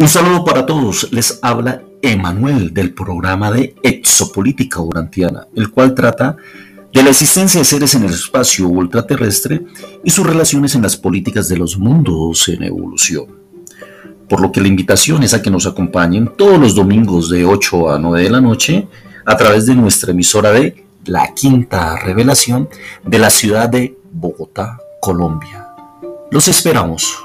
Un saludo para todos, les habla Emanuel del programa de Exopolítica Urantiana, el cual trata de la existencia de seres en el espacio ultraterrestre y sus relaciones en las políticas de los mundos en evolución. Por lo que la invitación es a que nos acompañen todos los domingos de 8 a 9 de la noche a través de nuestra emisora de La Quinta Revelación de la ciudad de Bogotá, Colombia. Los esperamos.